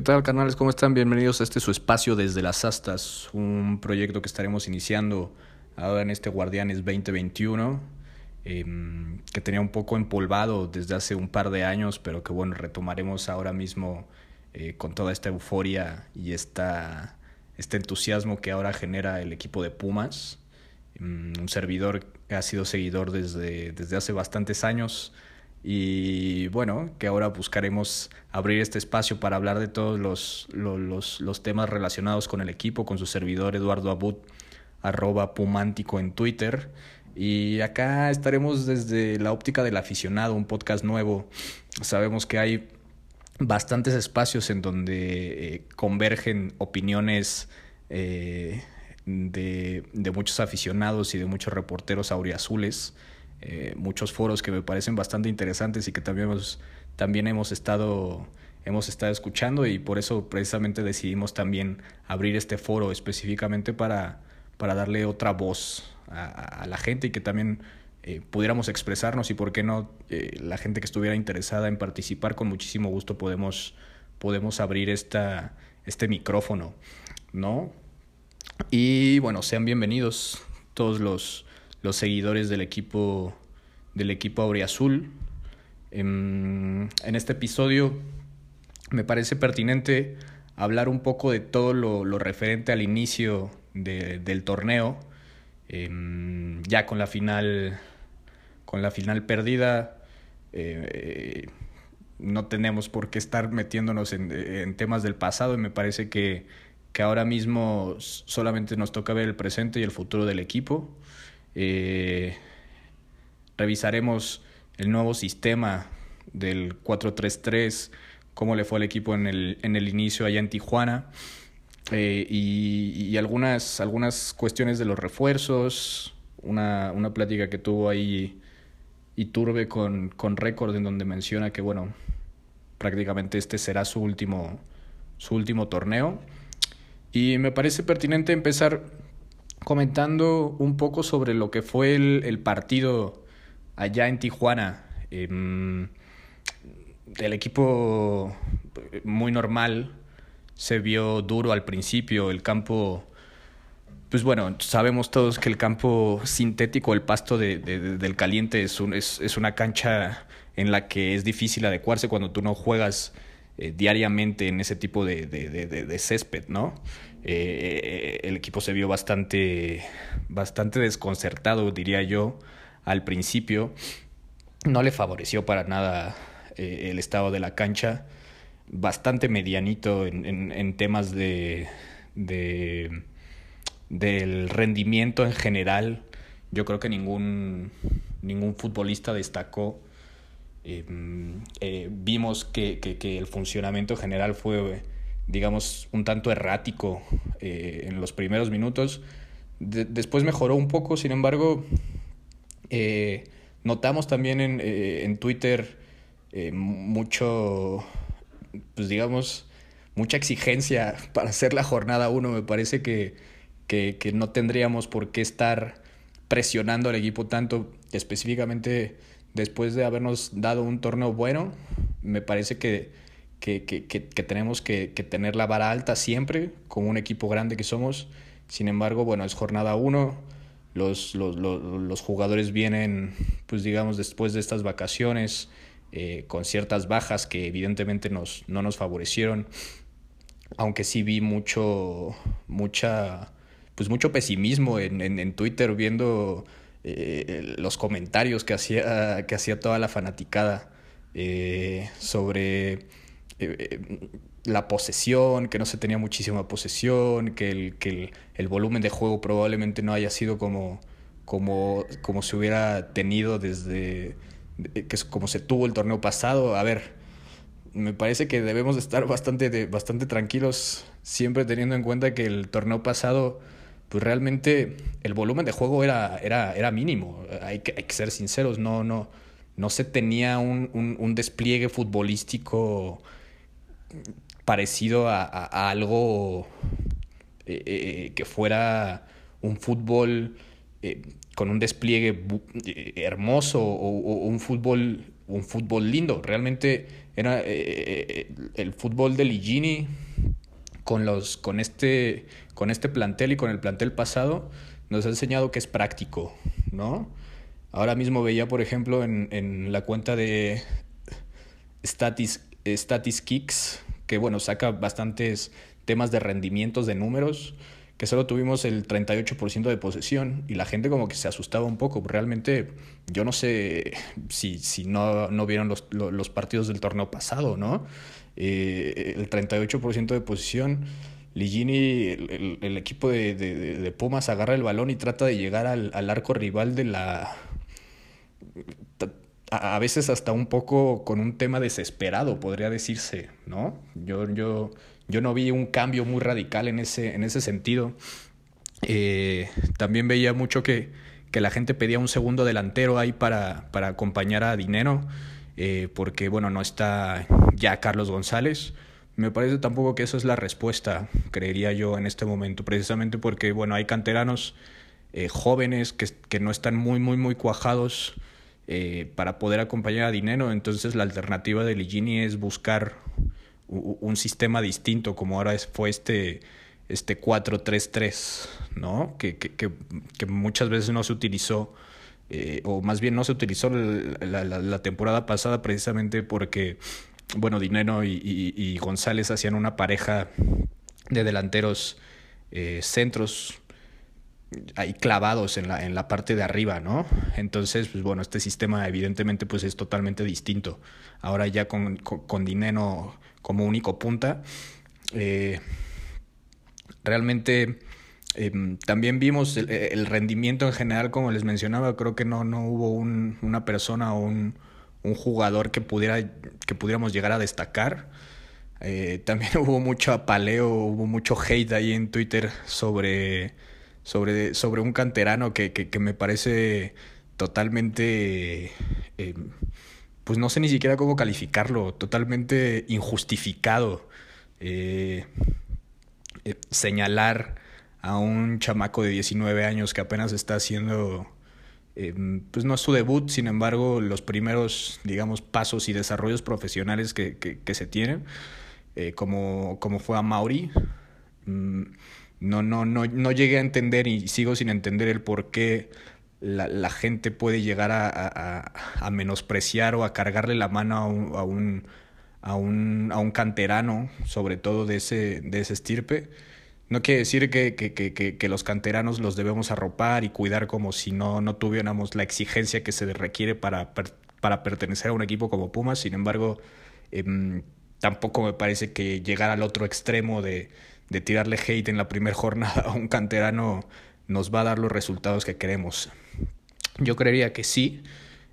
¿Qué tal, canales? ¿Cómo están? Bienvenidos a este su espacio desde las astas, un proyecto que estaremos iniciando ahora en este Guardianes 2021, em, que tenía un poco empolvado desde hace un par de años, pero que bueno, retomaremos ahora mismo eh, con toda esta euforia y esta, este entusiasmo que ahora genera el equipo de Pumas. Em, un servidor que ha sido seguidor desde, desde hace bastantes años y bueno, que ahora buscaremos abrir este espacio para hablar de todos los, los, los, temas relacionados con el equipo, con su servidor Eduardo Abud, arroba Pumántico en Twitter. Y acá estaremos desde la óptica del aficionado, un podcast nuevo. Sabemos que hay bastantes espacios en donde eh, convergen opiniones eh, de, de muchos aficionados y de muchos reporteros auriazules. Eh, muchos foros que me parecen bastante interesantes y que también hemos, también hemos estado hemos estado escuchando y por eso precisamente decidimos también abrir este foro específicamente para, para darle otra voz a, la gente y que también eh, pudiéramos expresarnos y por qué no eh, la gente que estuviera interesada en participar con muchísimo gusto podemos, podemos abrir esta, este micrófono, ¿no? Y bueno, sean bienvenidos todos los, los seguidores del equipo del equipo Auriazul. En, en este episodio me parece pertinente hablar un poco de todo lo, lo referente al inicio de, del torneo. Em, ya con la final con la final perdida eh, no tenemos por qué estar metiéndonos en, en, temas del pasado y me parece que, que ahora mismo solamente nos toca ver el presente y el futuro del equipo. Eh, revisaremos el nuevo sistema del 4-3-3, cómo le fue al equipo en el, en el inicio allá en Tijuana. Eh, y, algunas, algunas cuestiones de los refuerzos, una, una plática que tuvo ahí Iturbe con, con Record en donde menciona que bueno, prácticamente este será su último, su último torneo. Y me parece pertinente empezar comentando un poco sobre lo que fue el, el partido allá en Tijuana. Eh, el equipo muy normal se vio duro al principio, el campo, pues bueno, sabemos todos que el campo sintético, el pasto de, de, del caliente es, un, es, es, una cancha en la que es difícil adecuarse cuando tú no juegas eh, diariamente en ese tipo de césped, ¿no? Eh, el equipo se vio bastante, bastante desconcertado, diría yo, al principio. No le favoreció para nada eh, el estado de la cancha. Bastante medianito en, en, en temas de, de, del rendimiento en general. Yo creo que ningún, ningún futbolista destacó. Eh, eh, vimos que, que, el funcionamiento general fue digamos, un tanto errático eh, en los primeros minutos. De después mejoró un poco, sin embargo, eh, notamos también en, eh, en Twitter mucho, pues digamos, mucha exigencia para hacer la jornada 1. Me parece que, que, que no tendríamos por qué estar presionando al equipo tanto, específicamente después de habernos dado un torneo bueno. Me parece que que, que, que, tenemos que, tener la vara alta siempre, como un equipo grande que somos. Sin embargo, bueno, es jornada uno. Los, los, los, los jugadores vienen, pues digamos, después de estas vacaciones, eh, con ciertas bajas que evidentemente nos, no nos favorecieron. Aunque sí vi mucho, mucha, pues mucho pesimismo en, en, en Twitter viendo eh, los comentarios que hacía, que hacía toda la fanaticada eh, sobre eh, eh, la posesión, que no se tenía muchísima posesión, que el, que el, el, volumen de juego probablemente no haya sido como, como, como se hubiera tenido desde que como se tuvo el torneo pasado. A ver, me parece que debemos estar bastante, bastante tranquilos, siempre teniendo en cuenta que el torneo pasado, pues realmente el volumen de juego era, era, era mínimo. Hay que, hay que ser sinceros, no, no, no se tenía un, un, un despliegue futbolístico parecido a, a, algo eh, eh, que fuera un fútbol eh, con un despliegue hermoso o, o, un fútbol un fútbol lindo. Realmente era el fútbol de Ligini con, los, con, este, con este plantel y con el plantel pasado nos ha enseñado que es práctico, ¿no? Ahora mismo veía, por ejemplo, en, en la cuenta de Statis, Statis Kicks, que bueno, saca bastantes temas de rendimientos de números, que solo tuvimos el 38% de posesión y la gente como que se asustaba un poco. Realmente yo no sé si, si no, no vieron los, los partidos del torneo pasado, ¿no? Eh, el 38% de posesión. Ligini, el, el, equipo de, de, de, Pumas, agarra el balón y trata de llegar al, al arco rival de la... A, veces hasta un poco con un tema desesperado, podría decirse, ¿no? Yo, yo, yo no vi un cambio muy radical en ese, en ese sentido. Eh, también veía mucho que, que, la gente pedía un segundo delantero ahí para, para acompañar a Dinero, eh, porque bueno, no está ya Carlos González. Me parece tampoco que eso es la respuesta, creería yo, en este momento, precisamente porque bueno, hay canteranos eh, jóvenes que, que, no están muy, muy, muy cuajados eh, para poder acompañar a Dinero, entonces la alternativa de Ligini es buscar un sistema distinto, como ahora fue este, este 4-3-3, ¿no? Que, que, que, muchas veces no se utilizó, eh, o más bien no se utilizó la, la, temporada pasada precisamente porque, bueno, Dinero y, y, y González hacían una pareja de delanteros eh, centros ahí clavados en la, en la parte de arriba, ¿no? Entonces, pues bueno, este sistema evidentemente pues es totalmente distinto. Ahora ya con, con, Dinero como único punta. Eh, realmente eh, también vimos el, rendimiento en general, como les mencionaba, creo que no, no hubo un, una persona o un, un, jugador que, pudiera, que pudiéramos llegar a destacar. Eh, también hubo mucho apaleo, hubo mucho hate ahí en Twitter sobre, sobre, sobre un canterano que, que, que me parece totalmente eh, pues no sé ni siquiera cómo calificarlo, totalmente injustificado. Eh, eh, señalar a un chamaco de 19 años que apenas está haciendo, pues no es su debut, sin embargo, los primeros, digamos, pasos y desarrollos profesionales que, que, que se tienen, como, como fue a Mauri. Mm, no, no, no, no llegué a entender y sigo sin entender el por qué la, la gente puede llegar a, a, a, menospreciar o a cargarle la mano a un, a un, a un, a un canterano, sobre todo de ese, de ese estirpe. No quiere decir que, que, que, que, los canteranos los debemos arropar y cuidar como si no, no tuviéramos la exigencia que se requiere para, para pertenecer a un equipo como Pumas. Sin embargo, eh, tampoco me parece que llegar al otro extremo de, de tirarle hate en la primera jornada a un canterano nos va a dar los resultados que queremos. Yo creería que sí.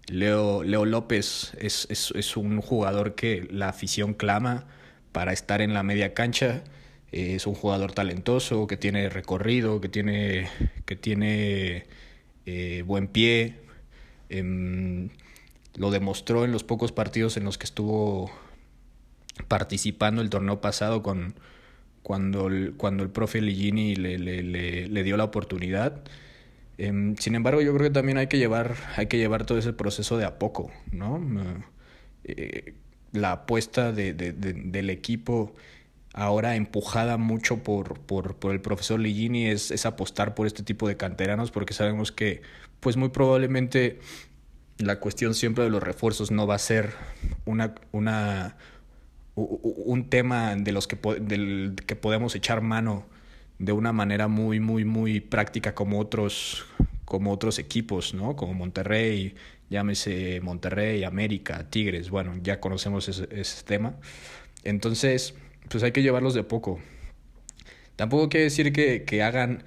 Leo, Leo López es, es, es un jugador que la afición clama para estar en la media cancha. Es un jugador talentoso, que tiene recorrido, que tiene, que tiene eh, buen pie. Eh, lo demostró en los pocos partidos en los que estuvo participando el torneo pasado con, cuando el, cuando el profe Ligini le, le, le, le dio la oportunidad. Eh, sin embargo, yo creo que también hay que llevar, hay que llevar todo ese proceso de a poco, ¿no? Eh, la apuesta de, de, del equipo ahora empujada mucho por, por, por el profesor Ligini es, es, apostar por este tipo de canteranos porque sabemos que pues muy probablemente la cuestión siempre de los refuerzos no va a ser una, una un tema de los que, del que podemos echar mano de una manera muy, muy, muy práctica como otros, como otros equipos, ¿no? Como Monterrey, llámese Monterrey, América, Tigres, bueno, ya conocemos ese, tema. Entonces, pues hay que llevarlos de poco. Tampoco quiere decir que, que hagan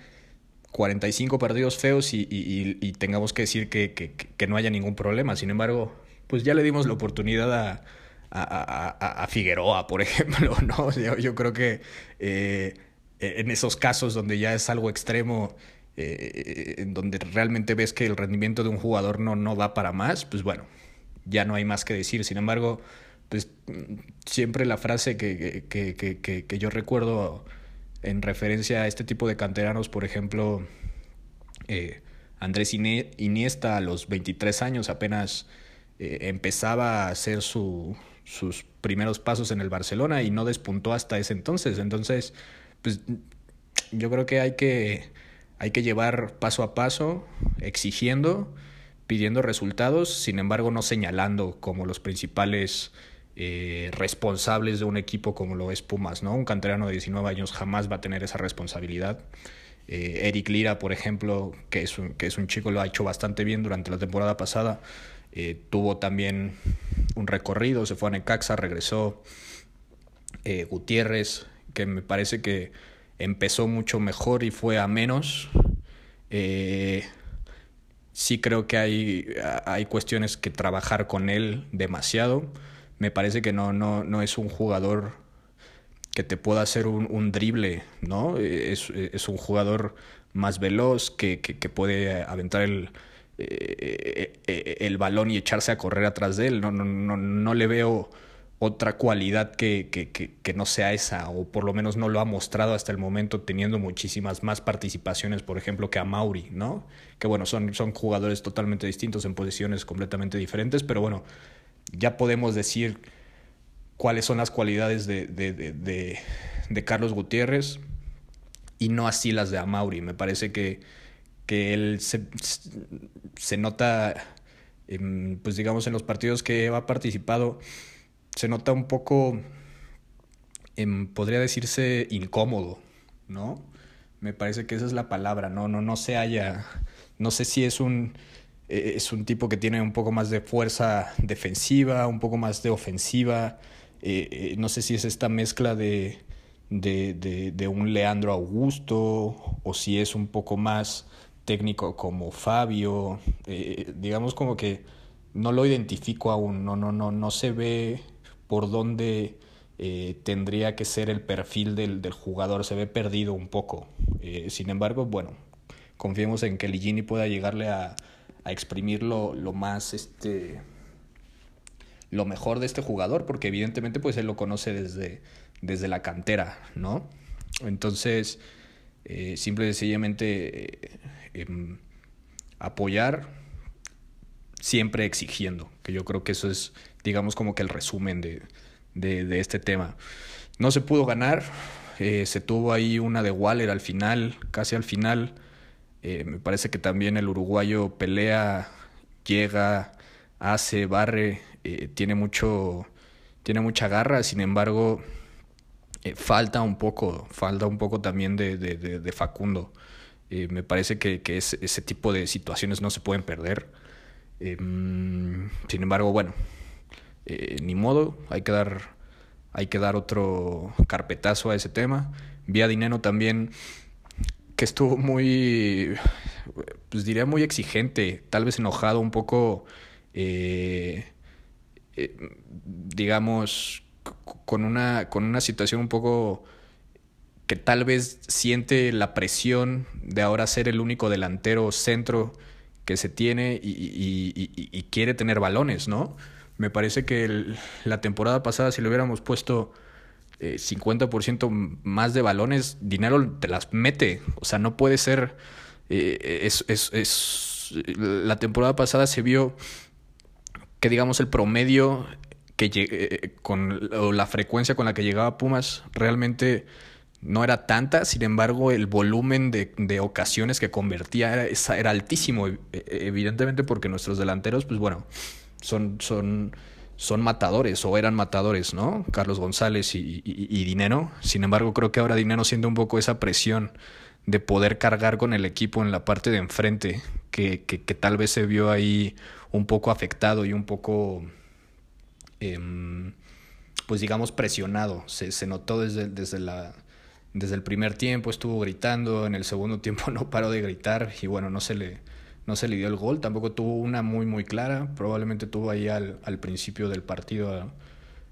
45 partidos feos y, y, y tengamos que decir que, que, que, no haya ningún problema. Sin embargo, pues ya le dimos la oportunidad a, a, a, a Figueroa, por ejemplo, ¿no? Yo, creo que eh, en esos casos donde ya es algo extremo, eh, en donde realmente ves que el rendimiento de un jugador no, no va para más, pues bueno, ya no hay más que decir. Sin embargo, pues siempre la frase que, que, que, que, yo recuerdo en referencia a este tipo de canteranos, por ejemplo, eh, Andrés Iniesta a los 23 años apenas empezaba a hacer su, sus primeros pasos en el Barcelona y no despuntó hasta ese entonces. Entonces, pues yo creo que hay que, hay que llevar paso a paso, exigiendo, pidiendo resultados, sin embargo no señalando como los principales eh, responsables de un equipo como lo es Pumas, ¿no? Un canterano de 19 años jamás va a tener esa responsabilidad. Eh, Eric Lira, por ejemplo, que es, que es un chico, lo ha hecho bastante bien durante la temporada pasada. Eh, tuvo también un recorrido, se fue a Necaxa, regresó. Gutiérrez, que me parece que empezó mucho mejor y fue a menos. Eh, sí creo que hay, hay cuestiones que trabajar con él demasiado. Me parece que no, no, no es un jugador que te pueda hacer un, un drible, ¿no? Es, es, un jugador más veloz que, que puede aventar el, eh, eh, el balón y echarse a correr atrás de él. No, no, no, no le veo otra cualidad que, que, que, que, no sea esa, o por lo menos no lo ha mostrado hasta el momento, teniendo muchísimas más participaciones, por ejemplo, que a Mauri, ¿no? Que bueno, son, son jugadores totalmente distintos en posiciones completamente diferentes, pero bueno, ya podemos decir cuáles son las cualidades de, de, de, de Carlos Gutiérrez y no así las de Amauri. Me parece que, que él se, se nota, pues digamos, en los partidos que ha participado se nota un poco, em, podría decirse, incómodo, ¿no? Me parece que esa es la palabra, no, no, no se haya, no sé si es un, e, es un tipo que tiene un poco más de fuerza defensiva, un poco más de ofensiva, eh, eh, no sé si es esta mezcla de, de, de, un Leandro Augusto o si es un poco más técnico como Fabio, eh, digamos como que no lo identifico aún, no, no, no, no se ve por dónde eh, tendría que ser el perfil del, del, jugador. Se ve perdido un poco. Eh, sin embargo, bueno, confiemos en que Ligini pueda llegarle a, a exprimir lo, más, este, lo mejor de este jugador, porque evidentemente pues él lo conoce desde, desde la cantera, ¿no? Entonces, simple y sencillamente em, apoyar, siempre exigiendo, que yo creo que eso es digamos como que el resumen de, de, este tema. No se pudo ganar, eh, se tuvo ahí una de Waller al final, casi al final. Eh, me parece que también el uruguayo pelea, llega, hace, barre, eh, tiene mucho, tiene mucha garra, sin embargo, falta un poco, falta un poco también de, de, de Facundo. Me parece que, que es, ese tipo de situaciones no se pueden perder. Em, sin embargo, bueno, eh, ni modo, hay que dar, hay que dar otro carpetazo a ese tema. Vi a Dinero también que estuvo muy, pues diría muy exigente, tal vez enojado, un poco, eh, eh, digamos, con una, con una situación un poco que tal vez siente la presión de ahora ser el único delantero centro que se tiene y, quiere tener balones, ¿no? Me parece que la temporada pasada, si le hubiéramos puesto eh, 50% más de balones, dinero te las mete. O sea, no puede ser. Eh, es, la temporada pasada se vio que, digamos, el promedio que eh, con o la frecuencia con la que llegaba Pumas realmente no era tanta, sin embargo el volumen de, de ocasiones que convertía era, era altísimo, e, evidentemente porque nuestros delanteros, pues bueno, son, son, son matadores o eran matadores, ¿no? Carlos González y, y, Dinero. Sin embargo, creo que ahora Dinero siente un poco esa presión de poder cargar con el equipo en la parte de enfrente, que, que, que tal vez se vio ahí un poco afectado y un poco, eh, pues digamos, presionado. Se, se notó desde, desde, la, desde el primer tiempo, estuvo gritando, en el segundo tiempo no paró de gritar y bueno, no se le no se le dio el gol, tampoco tuvo una muy muy clara, probablemente tuvo ahí al, al principio del partido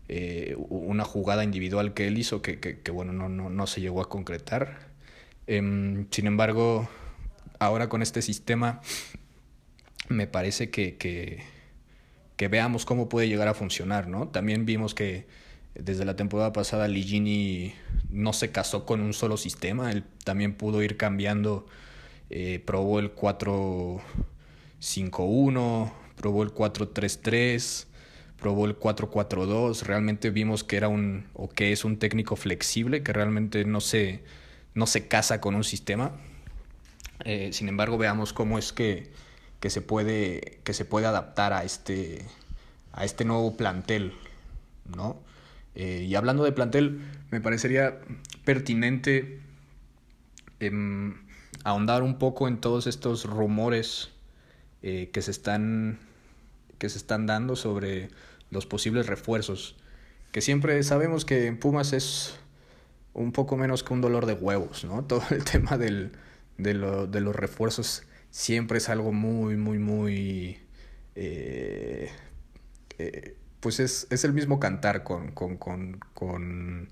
eh, una jugada individual que él hizo que, que, que bueno, no, no, no, se llegó a concretar. Eh, sin embargo, ahora con este sistema me parece que, que, que, veamos cómo puede llegar a funcionar, ¿no? También vimos que desde la temporada pasada Ligini no se casó con un solo sistema, él también pudo ir cambiando eh, probó el 4-5-1, probó el 4-3-3, probó el 4-4-2, realmente vimos que era un o que es un técnico flexible, que realmente no se, no se casa con un sistema. Eh, sin embargo, veamos cómo es que, que, se puede, que se puede adaptar a este, a este nuevo plantel, ¿no? Eh, y hablando de plantel, me parecería pertinente em, ahondar un poco en todos estos rumores eh, que, se están, que se están dando sobre los posibles refuerzos. Que siempre sabemos que en Pumas es un poco menos que un dolor de huevos, ¿no? Todo el tema del, de, lo, de los refuerzos siempre es algo muy, muy, muy... Eh, pues es, es el mismo cantar con, con, con, con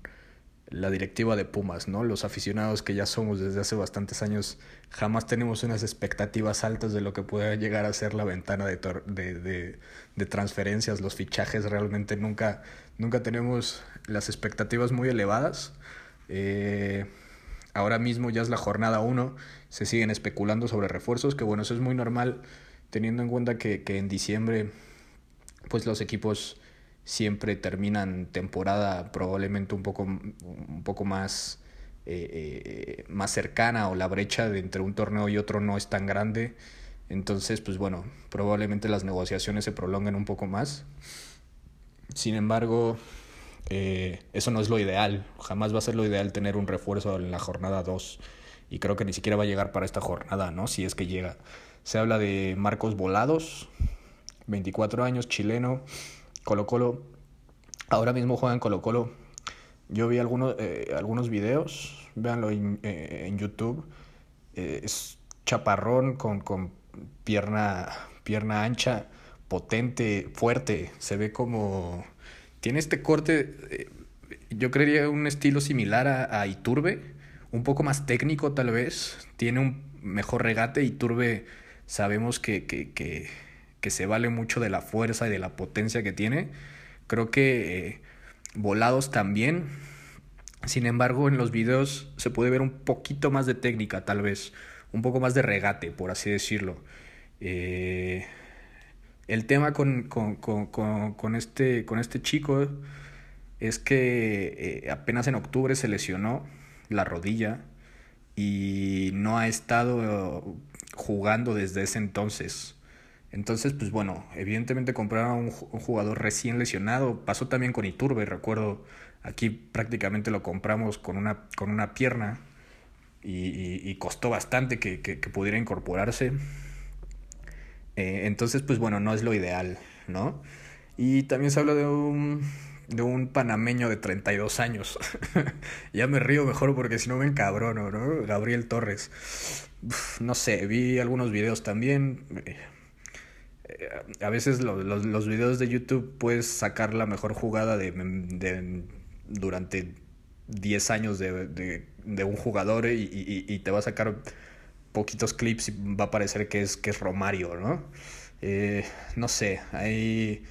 la directiva de Pumas, ¿no? Los aficionados que ya somos desde hace bastantes años, jamás tenemos unas expectativas altas de lo que puede llegar a ser la ventana de, de, de, de, transferencias, los fichajes, realmente nunca, nunca tenemos las expectativas muy elevadas. Eh, ahora mismo ya es la jornada 1, se siguen especulando sobre refuerzos, que bueno, eso es muy normal, teniendo en cuenta que, que en diciembre pues los equipos siempre terminan temporada probablemente un poco, un poco más, eh, eh, más cercana o la brecha entre un torneo y otro no es tan grande. Entonces, pues bueno, probablemente las negociaciones se prolonguen un poco más. Sin embargo, eh, eso no es lo ideal. Jamás va a ser lo ideal tener un refuerzo en la jornada 2. Y creo que ni siquiera va a llegar para esta jornada, ¿no? Si es que llega. Se habla de Marcos Volados, 24 años, chileno, Colo Colo. Ahora mismo juega en Colo Colo. Yo vi algunos, eh, algunos videos, véanlo en, eh, en YouTube. Eh, es chaparrón con, con pierna, pierna ancha, potente, fuerte. Se ve como... Tiene este corte, yo creería un estilo similar a, a Iturbe, un poco más técnico tal vez. Tiene un mejor regate. Iturbe sabemos que, que, que que se vale mucho de la fuerza y de la potencia que tiene. Creo que eh, volados también. Sin embargo, en los videos se puede ver un poquito más de técnica, tal vez. Un poco más de regate, por así decirlo. Eh, el tema con, con, con, con, este, con este chico es que eh, apenas en octubre se lesionó la rodilla y no ha estado jugando desde ese entonces. Entonces, pues bueno, evidentemente comprar a un, jugador recién lesionado. Pasó también con Iturbe, recuerdo, aquí prácticamente lo compramos con una, con una pierna y, y, costó bastante que, que, pudiera incorporarse. Eh, entonces, pues bueno, no es lo ideal, ¿no? Y también se habla de un, de un panameño de 32 años. ya me río mejor porque si no me encabrono, ¿no? Gabriel Torres. No sé, vi algunos videos también eh, a veces los, los, videos de YouTube puedes sacar la mejor jugada de, de durante 10 años de, de, de un jugador y, y, y, te va a sacar poquitos clips y va a parecer que es, que es Romario, ¿no? Eh, no sé, ahí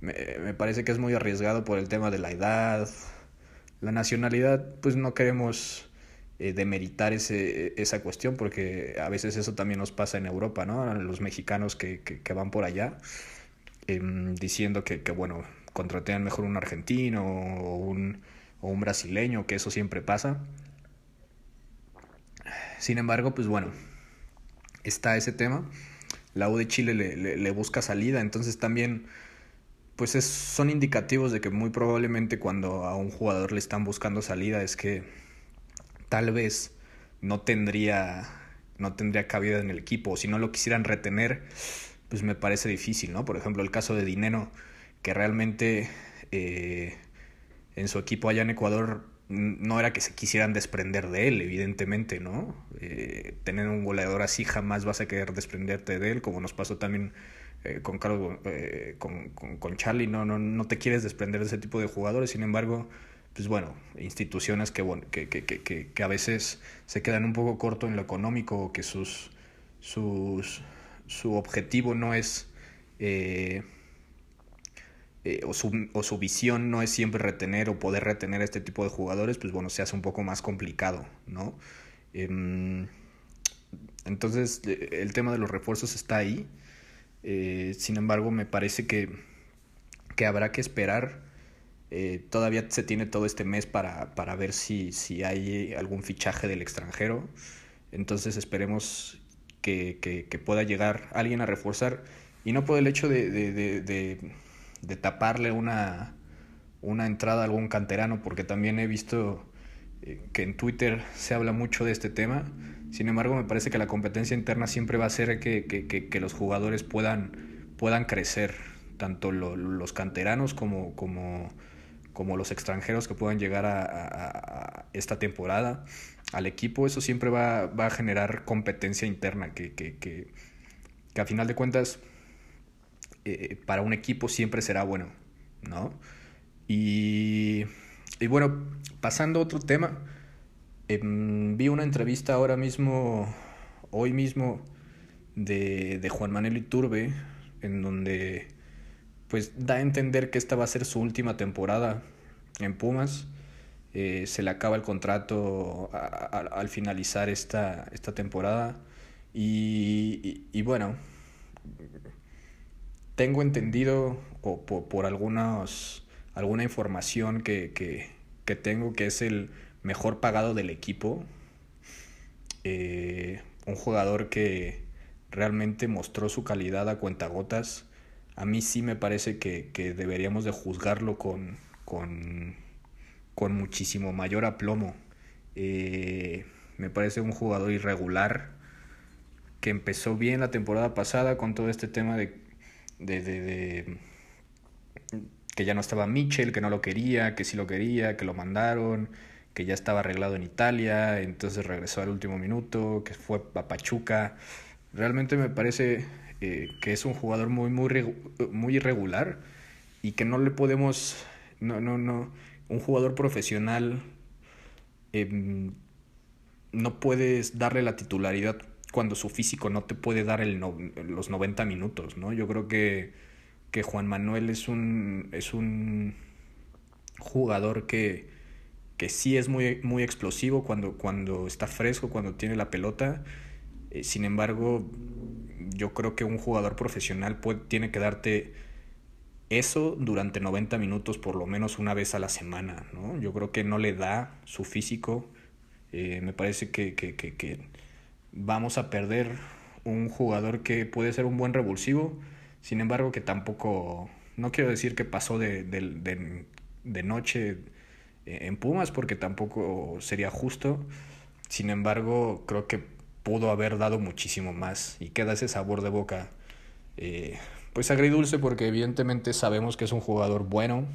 me, me parece que es muy arriesgado por el tema de la edad, la nacionalidad, pues no queremos eh, demeritar ese, esa cuestión, porque a veces eso también nos pasa en Europa, ¿no? Los mexicanos que, que, van por allá eh, diciendo que, que, bueno, contratean mejor un argentino o un, o un brasileño, que eso siempre pasa. Sin embargo, pues bueno, está ese tema. La U de Chile le, le, le busca salida, entonces también pues es, son indicativos de que muy probablemente cuando a un jugador le están buscando salida es que tal vez no tendría, no tendría cabida en el equipo. O si no lo quisieran retener, pues me parece difícil, ¿no? Por ejemplo, el caso de Dinero, que realmente eh, en su equipo allá en Ecuador no era que se quisieran desprender de él, evidentemente, ¿no? Eh, tener un goleador así jamás vas a querer desprenderte de él, como nos pasó también eh, con Carlos, eh, con, con, con, Charlie, no, no, no te quieres desprender de ese tipo de jugadores, sin embargo, pues bueno, instituciones que, que, que, que, a veces se quedan un poco corto en lo económico que sus, sus, su objetivo no es, eh, eh, o, su, o su visión no es siempre retener o poder retener este tipo de jugadores, pues bueno, se hace un poco más complicado, ¿no? Eh, entonces, el tema de los refuerzos está ahí. Eh, sin embargo, me parece que, que habrá que esperar. Eh, todavía se tiene todo este mes para, para ver si, si, hay algún fichaje del extranjero. Entonces esperemos que, que, pueda llegar alguien a reforzar. Y no por el hecho de, de, de, taparle una, una entrada a algún canterano, porque también he visto eh, que en Twitter se habla mucho de este tema. Sin embargo, me parece que la competencia interna siempre va a hacer que, que, los jugadores puedan, puedan crecer, tanto lo, los canteranos como, como, como, los extranjeros que puedan llegar a, a, esta temporada al equipo. Eso siempre va, va a generar competencia interna, que, que, que, a final de cuentas eh, para un equipo siempre será bueno, ¿no? Y, y bueno, pasando a otro tema Em, vi una entrevista ahora mismo, hoy mismo, de, de Juan Manuel Iturbe, en donde pues da a entender que esta va a ser su última temporada en Pumas. Eh, se le acaba el contrato al finalizar esta, esta temporada. Y, bueno, tengo entendido o por, por alguna información que, que, que tengo que es el mejor pagado del equipo. Eh, un jugador que realmente mostró su calidad a cuentagotas. A mí sí me parece que, que deberíamos de juzgarlo con, con, con muchísimo mayor aplomo. Eh, me parece un jugador irregular que empezó bien la temporada pasada con todo este tema de, de, de, de que ya no estaba Mitchell, que no lo quería, que sí lo quería, que lo mandaron, que ya estaba arreglado en Italia, entonces regresó al último minuto, que fue a Pachuca. Realmente me parece eh, que es un jugador muy, muy, muy irregular y que no le podemos, no, no, no, un jugador profesional eh, no puedes darle la titularidad cuando su físico no te puede dar el los 90 minutos, ¿no? Yo creo que, que Juan Manuel es un, es un jugador que, que sí es muy, muy explosivo cuando, cuando está fresco, cuando tiene la pelota. Eh, sin embargo, yo creo que un jugador profesional tiene que darte eso durante 90 minutos por lo menos una vez a la semana. ¿no? Yo creo que no le da su físico. Eh, me parece que, vamos a perder un jugador que puede ser un buen revulsivo. Sin embargo, que tampoco, no quiero decir que pasó de, noche en Pumas porque tampoco sería justo. Sin embargo, creo que pudo haber dado muchísimo más y queda ese sabor de boca. Eh, pues agridulce porque evidentemente sabemos que es un jugador bueno,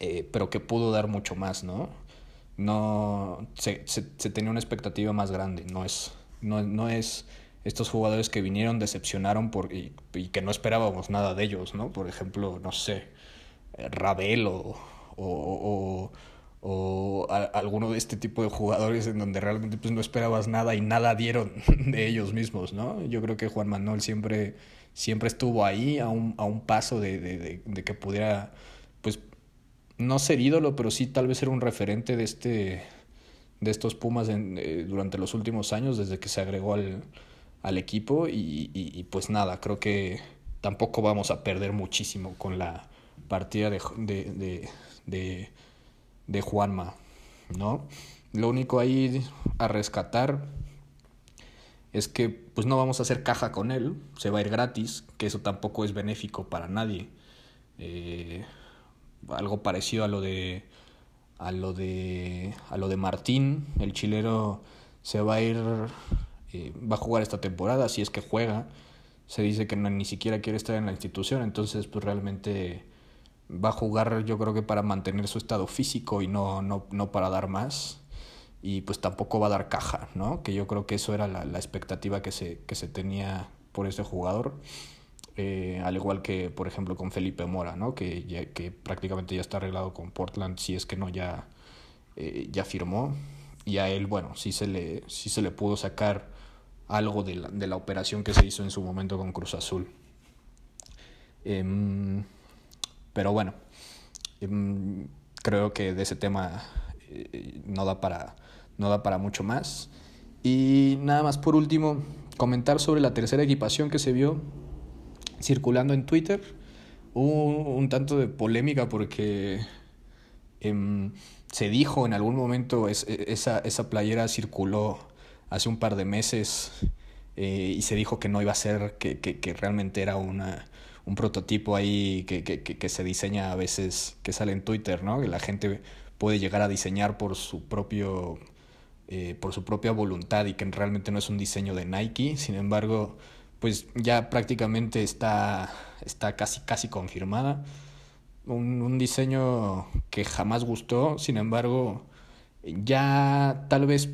eh, pero que pudo dar mucho más, ¿no? No se, se, tenía una expectativa más grande, no es, no, no es estos jugadores que vinieron, decepcionaron por, y, que no esperábamos nada de ellos, ¿no? Por ejemplo, no sé, Ravel o, o, o, o alguno de este tipo de jugadores en donde realmente pues, no esperabas nada y nada dieron de ellos mismos, ¿no? Yo creo que Juan Manuel siempre, siempre estuvo ahí a un, a un paso de, de, de, que pudiera, pues, no ser ídolo, pero sí tal vez ser un referente de este de estos Pumas en, eh, durante los últimos años, desde que se agregó al, al equipo y, y, pues nada, creo que tampoco vamos a perder muchísimo con la partida de, de, de Juanma, ¿no? Lo único ahí a rescatar es que pues no vamos a hacer caja con él, se va a ir gratis, que eso tampoco es benéfico para nadie. Eh, algo parecido a lo de a lo de a lo de Martín, el chilero se va a ir eh, va a jugar esta temporada si es que juega. Se dice que ni siquiera quiere estar en la institución, entonces pues realmente va a jugar yo creo que para mantener su estado físico y no, no, no para dar más. Y pues tampoco va a dar caja, ¿no? Que yo creo que eso era la, la expectativa que se, que se tenía por ese jugador. Eh, al igual que, por ejemplo, con Felipe Mora, ¿no? Que, ya, que prácticamente ya está arreglado con Portland, si es que no ya, eh, ya firmó. Y a él, bueno, sí se le, sí se le pudo sacar algo de la, de la operación que se hizo en su momento con Cruz Azul. Eh, pero bueno, em, creo que de ese tema eh, no, da para, no da para mucho más. Y nada más por último, comentar sobre la tercera equipación que se vio. circulando en Twitter. Hubo un tanto de polémica porque em, se dijo en algún momento, e, esa, esa playera circuló hace un par de meses eh, y se dijo que no iba a ser, que, que realmente era una, un prototipo ahí que, que, que, se diseña a veces, que sale en Twitter, ¿no? Que la gente puede llegar a diseñar por su propio eh, por su propia voluntad y que realmente no es un diseño de Nike. Sin embargo, pues ya prácticamente está, está casi, casi confirmada. Un, un diseño que jamás gustó, sin embargo, ya tal vez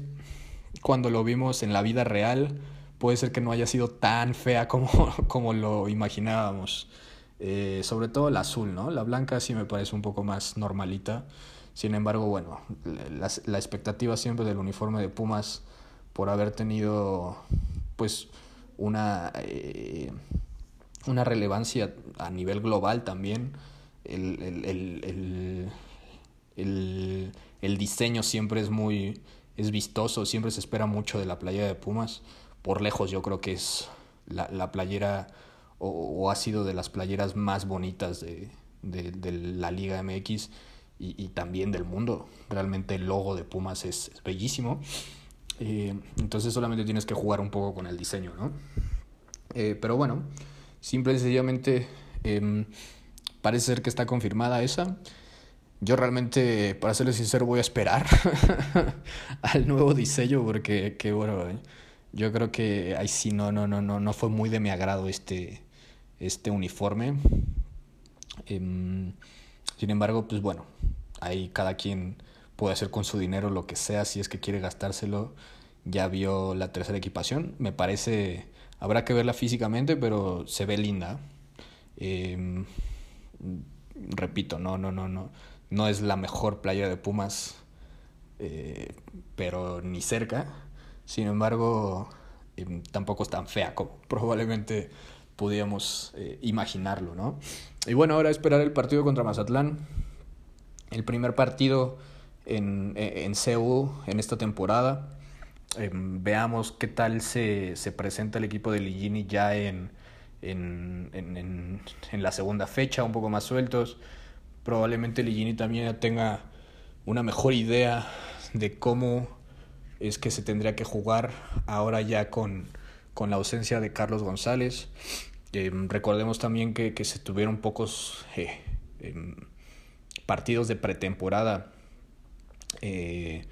cuando lo vimos en la vida real, puede ser que no haya sido tan fea como, como lo imaginábamos. Eh, sobre todo la azul, ¿no? La blanca sí me parece un poco más normalita. Sin embargo, bueno, la, la, expectativa siempre del uniforme de Pumas por haber tenido pues una, eh, una relevancia a nivel global también. El, el, el, el, diseño siempre es muy es vistoso, siempre se espera mucho de la playera de Pumas. Por lejos yo creo que es la, la playera o, o, ha sido de las playeras más bonitas de, de, de la Liga MX y, y, también del mundo. Realmente el logo de Pumas es, bellísimo. Eh, entonces solamente tienes que jugar un poco con el diseño, ¿no? Eh, pero bueno, simple y sencillamente eh, parece ser que está confirmada esa. Yo realmente, para serles sincero, voy a esperar al nuevo diseño porque, que bueno, eh, yo creo que ahí sí no, no, no, no, no fue muy de mi agrado este, este uniforme. Eh, sin embargo, pues bueno, ahí cada quien puede hacer con su dinero lo que sea si es que quiere gastárselo. Ya vio la tercera equipación, me parece, habrá que verla físicamente, pero se ve linda. Eh, repito, no, no, no, no, no es la mejor playa de Pumas, eh, pero ni cerca. Sin embargo, eh, tampoco es tan fea como probablemente podíamos eh, imaginarlo, ¿no? Y bueno, ahora esperar el partido contra Mazatlán. El primer partido en, en Seúl en esta temporada. Eh, veamos qué tal se, se presenta el equipo de Ligini ya en, en, en, en, la segunda fecha, un poco más sueltos. Probablemente Ligini también tenga una mejor idea de cómo es que se tendría que jugar ahora ya con, con la ausencia de Carlos González. Eh, recordemos también que, que, se tuvieron pocos eh, eh, partidos de pretemporada eh,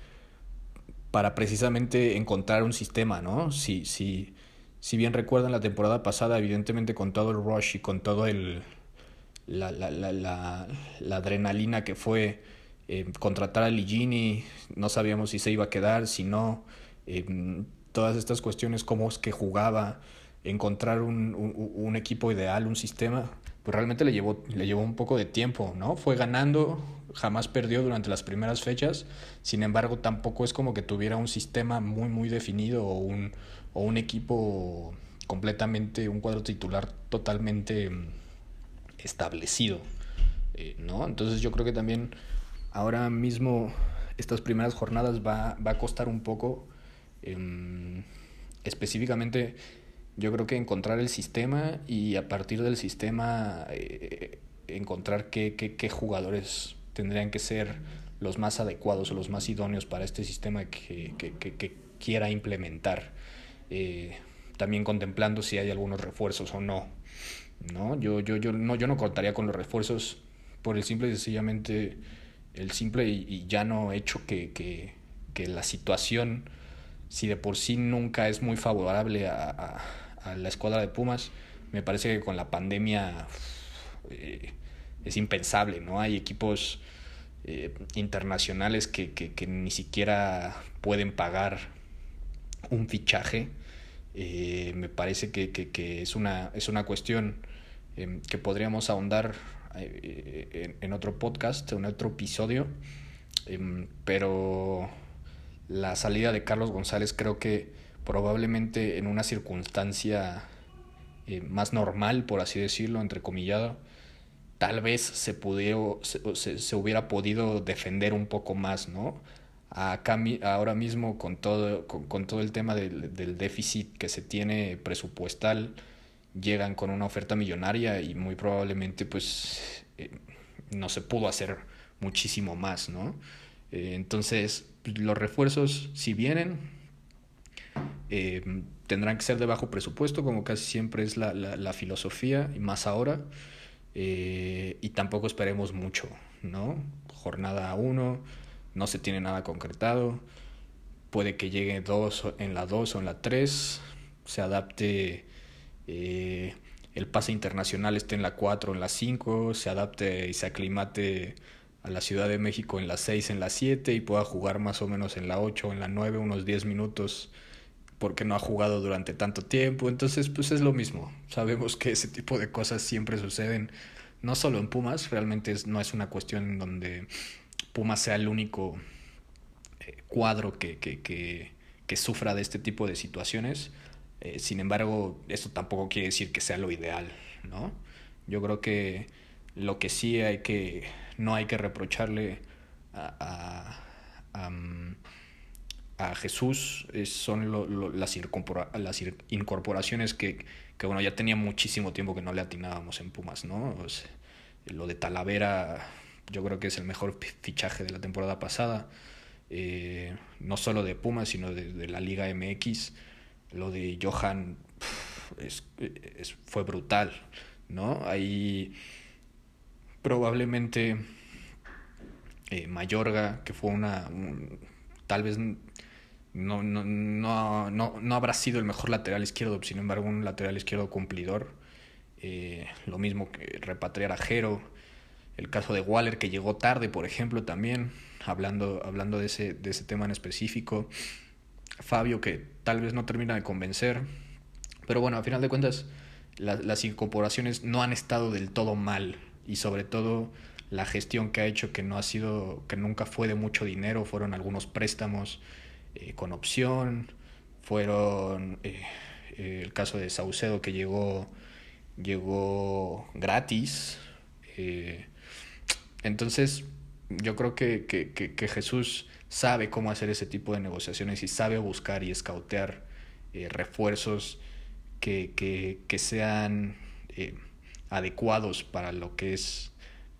para precisamente encontrar un sistema, ¿no? Si, si, si bien recuerdan la temporada pasada, evidentemente con todo el rush y con todo el la, la, la, la adrenalina que fue eh, contratar a Ligini, no sabíamos si se iba a quedar, si no, eh, todas estas cuestiones, cómo es que jugaba, encontrar un, un, equipo ideal, un sistema, pues realmente le llevó, le llevó un poco de tiempo, ¿no? Fue ganando, jamás perdió durante las primeras fechas, sin embargo tampoco es como que tuviera un sistema muy, muy definido o un, o un equipo completamente, un cuadro titular totalmente establecido, eh, ¿no? Entonces yo creo que también ahora mismo estas primeras jornadas va, va a costar un poco, eh, específicamente yo creo que encontrar el sistema y a partir del sistema eh, encontrar qué, qué, qué, jugadores tendrían que ser los más adecuados o los más idóneos para este sistema que, que, que quiera implementar. Eh, también contemplando si hay algunos refuerzos o no. ¿no? Yo, yo, yo, no, yo no contaría con los refuerzos por el simple y sencillamente el simple y, llano hecho que, que, que, la situación, si de por sí nunca es muy favorable a, a, la escuadra de Pumas, me parece que con la pandemia eh, es impensable, ¿no? Hay equipos eh, internacionales que, que, que, ni siquiera pueden pagar un fichaje. Eh, me parece que, que, es, una, es una cuestión que podríamos ahondar en, en, otro podcast, en otro episodio. Eh, pero la salida de Carlos González creo que probablemente en una circunstancia eh, más normal, por así decirlo, entrecomillado, tal vez se, pudiera, se, se, hubiera podido defender un poco más, ¿no? Acá, ahora mismo con todo, con, con todo el tema del, del, déficit que se tiene presupuestal, llegan con una oferta millonaria y muy probablemente pues eh, no se pudo hacer muchísimo más, ¿no? Eh, entonces, los refuerzos, si vienen, eh, tendrán que ser de bajo presupuesto, como casi siempre es la, la, filosofía, y más ahora, y tampoco esperemos mucho, ¿no? Jornada 1, no se tiene nada concretado, puede que llegue dos en la 2 o en la 3, se adapte eh, el pase internacional esté en la 4 o en la 5, se adapte y se aclimate a la Ciudad de México en la 6, en la 7 y pueda jugar más o menos en la 8 o en la 9 unos 10 minutos porque no ha jugado durante tanto tiempo. Entonces, pues es lo mismo. Sabemos que ese tipo de cosas siempre suceden, no solo en Pumas, realmente no es una cuestión en donde Pumas sea el único eh, cuadro que, que, que sufra de este tipo de situaciones eh, sin embargo, esto tampoco quiere decir que sea lo ideal, ¿no? Yo creo que lo que sí hay que, no hay que reprocharle a, a, mm, Jesús son las, las incorporaciones que, que, bueno, ya tenía muchísimo tiempo que no le atinábamos en Pumas, ¿no? lo de Talavera yo creo que es el mejor fichaje de la temporada pasada, eh, no solo de Pumas, sino de, de la Liga MX lo de Johan es, fue brutal, ¿no? Ahí probablemente eh, Mayorga, que fue una... tal vez no, no, no, no, no habrá sido el mejor lateral izquierdo, sin embargo un lateral izquierdo cumplidor. Eh, lo mismo que repatriar a Jero. El caso de Waller que llegó tarde, por ejemplo, también, hablando, hablando de, ese, de ese tema en específico. Fabio que tal vez no termina de convencer. Pero bueno, a final de cuentas, las incorporaciones no han estado del todo mal. Y sobre todo la gestión que ha hecho que no ha sido, que nunca fue de mucho dinero, fueron algunos préstamos eh, con opción, fueron eh, eh, el caso de Saucedo que llegó, llegó gratis. entonces, yo creo que, que, que Jesús sabe cómo hacer ese tipo de negociaciones y sabe buscar y escautear eh, refuerzos que, que, que sean eh, adecuados para lo que es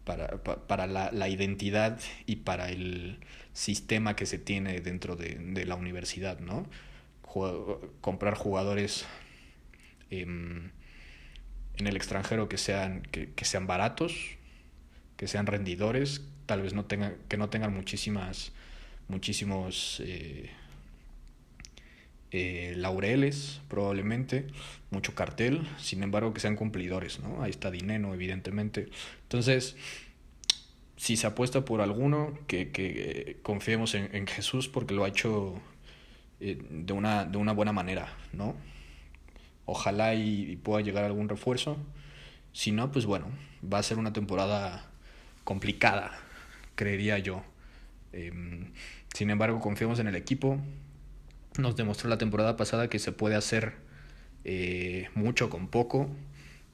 para, para la, la, identidad y para el sistema que se tiene dentro de, de la universidad, ¿no? comprar jugadores em, en el extranjero que sean, que, que, sean baratos, que sean rendidores, tal vez no tengan, que no tengan muchísimas muchísimos eh, eh, laureles, probablemente, mucho cartel, sin embargo que sean cumplidores, ¿no? Ahí está Dineno, evidentemente. Entonces, si se apuesta por alguno, que, que confiemos en, en, Jesús porque lo ha hecho eh, de, una, de una buena manera, ¿no? Ojalá y pueda llegar algún refuerzo. Si no, pues bueno, va a ser una temporada complicada, creería yo. Em, sin embargo, confiamos en el equipo. Nos demostró la temporada pasada que se puede hacer eh, mucho con poco.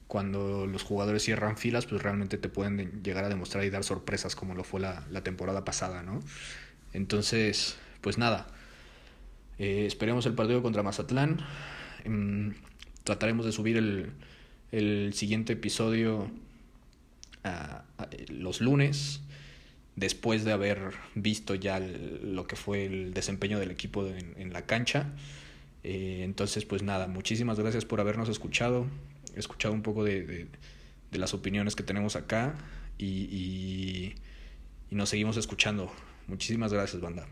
Cuando los jugadores cierran filas, pues realmente te pueden llegar a demostrar y dar sorpresas como lo fue la, temporada pasada, ¿no? Entonces, pues nada. Eh, esperemos el partido contra Mazatlán. Em, trataremos de subir el, el siguiente episodio a, los lunes después de haber visto ya lo que fue el desempeño del equipo en, la cancha. Eh, entonces, pues nada, muchísimas gracias por habernos escuchado, escuchado un poco de, de, las opiniones que tenemos acá y, y, y nos seguimos escuchando. Muchísimas gracias, banda.